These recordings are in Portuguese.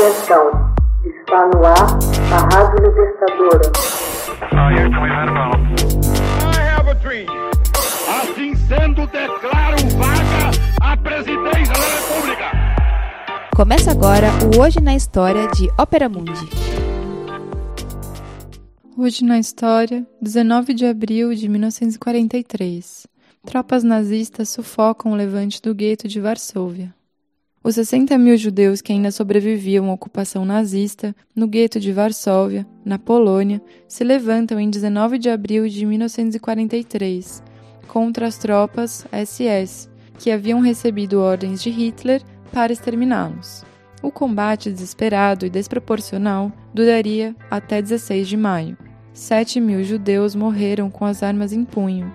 Atenção, está no ar a Rádio Libertadora. Assim sendo, declaro vaga a presidência da República. Começa agora o Hoje na História de Ópera Mundi. Hoje na História, 19 de abril de 1943. Tropas nazistas sufocam o levante do gueto de Varsóvia. Os 60 mil judeus que ainda sobreviviam à ocupação nazista no gueto de Varsóvia, na Polônia, se levantam em 19 de abril de 1943 contra as tropas SS, que haviam recebido ordens de Hitler para exterminá-los. O combate desesperado e desproporcional duraria até 16 de maio. 7 mil judeus morreram com as armas em punho.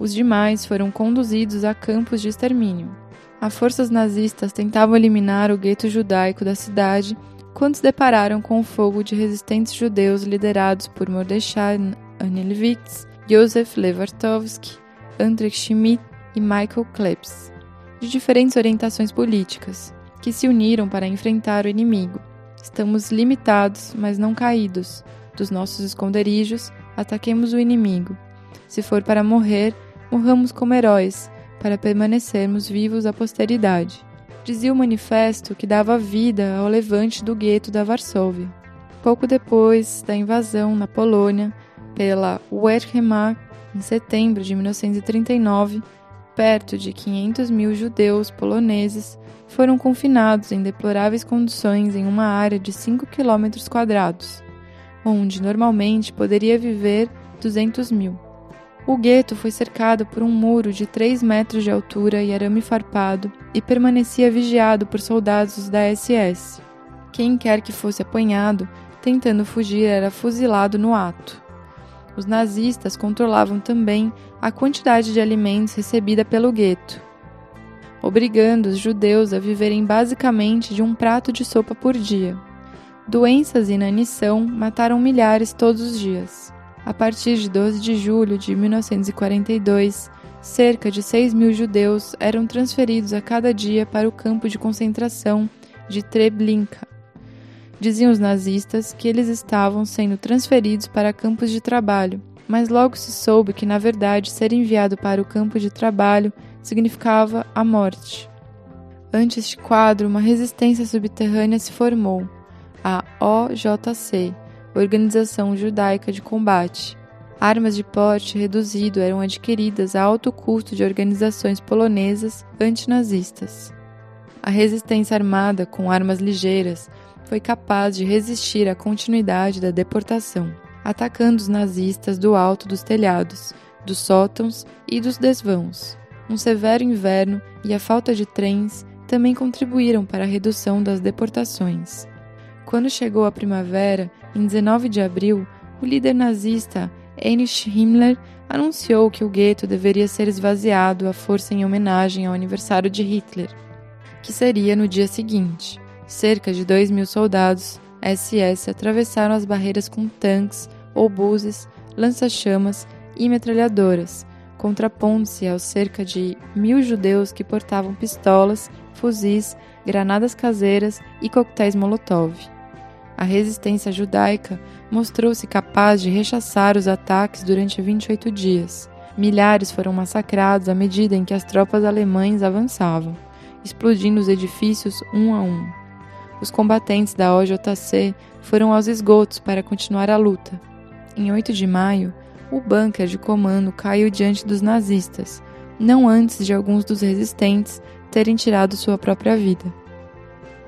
Os demais foram conduzidos a campos de extermínio. As forças nazistas tentavam eliminar o gueto judaico da cidade quando se depararam com o fogo de resistentes judeus liderados por Mordechai Anelwitz, Josef Lewartowski, Andrei Schmidt e Michael Klebs, de diferentes orientações políticas, que se uniram para enfrentar o inimigo. Estamos limitados, mas não caídos. Dos nossos esconderijos, ataquemos o inimigo. Se for para morrer, morramos como heróis, para permanecermos vivos à posteridade. Dizia o manifesto que dava vida ao levante do gueto da Varsóvia. Pouco depois da invasão na Polônia pela Wehrmacht, em setembro de 1939, perto de 500 mil judeus poloneses foram confinados em deploráveis condições em uma área de 5 quilômetros quadrados, onde normalmente poderia viver 200 mil. O gueto foi cercado por um muro de 3 metros de altura e arame farpado e permanecia vigiado por soldados da SS. Quem quer que fosse apanhado tentando fugir era fuzilado no ato. Os nazistas controlavam também a quantidade de alimentos recebida pelo gueto, obrigando os judeus a viverem basicamente de um prato de sopa por dia. Doenças e inanição mataram milhares todos os dias. A partir de 12 de julho de 1942, cerca de 6 mil judeus eram transferidos a cada dia para o campo de concentração de Treblinka. Diziam os nazistas que eles estavam sendo transferidos para campos de trabalho, mas logo se soube que, na verdade, ser enviado para o campo de trabalho significava a morte. Ante este quadro, uma resistência subterrânea se formou, a OJC, Organização Judaica de Combate. Armas de porte reduzido eram adquiridas a alto custo de organizações polonesas antinazistas. A resistência armada com armas ligeiras foi capaz de resistir à continuidade da deportação, atacando os nazistas do alto dos telhados, dos sótãos e dos desvãos. Um severo inverno e a falta de trens também contribuíram para a redução das deportações. Quando chegou a primavera, em 19 de abril, o líder nazista Heinrich Himmler anunciou que o gueto deveria ser esvaziado à força em homenagem ao aniversário de Hitler, que seria no dia seguinte. Cerca de 2 mil soldados SS atravessaram as barreiras com tanques, obuses, lança-chamas e metralhadoras, contrapondo-se aos cerca de mil judeus que portavam pistolas, fuzis, granadas caseiras e coquetéis Molotov a resistência judaica mostrou-se capaz de rechaçar os ataques durante 28 dias. Milhares foram massacrados à medida em que as tropas alemães avançavam, explodindo os edifícios um a um. Os combatentes da OJC foram aos esgotos para continuar a luta. Em 8 de maio, o bunker de comando caiu diante dos nazistas, não antes de alguns dos resistentes terem tirado sua própria vida.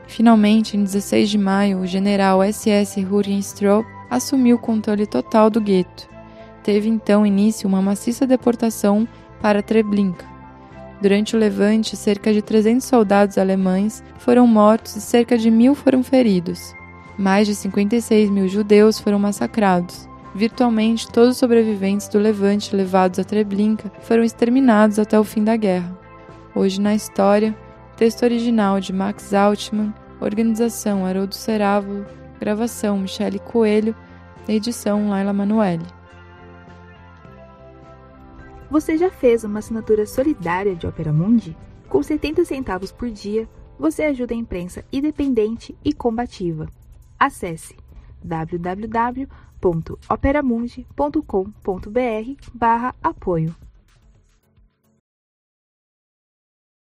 Finalmente, em 16 de maio, o general SS Rurenstrop assumiu o controle total do gueto. Teve então início uma maciça deportação para Treblinka. Durante o levante, cerca de 300 soldados alemães foram mortos e cerca de mil foram feridos. Mais de 56 mil judeus foram massacrados. Virtualmente todos os sobreviventes do levante levados a Treblinka foram exterminados até o fim da guerra. Hoje na história, Texto original de Max Altman, organização Haroldo Cerávulo, gravação Michele Coelho, edição Laila Manuelle. Você já fez uma assinatura solidária de Opera Mundi? Com 70 centavos por dia, você ajuda a imprensa independente e combativa. Acesse www.operamundi.com.br/apoio.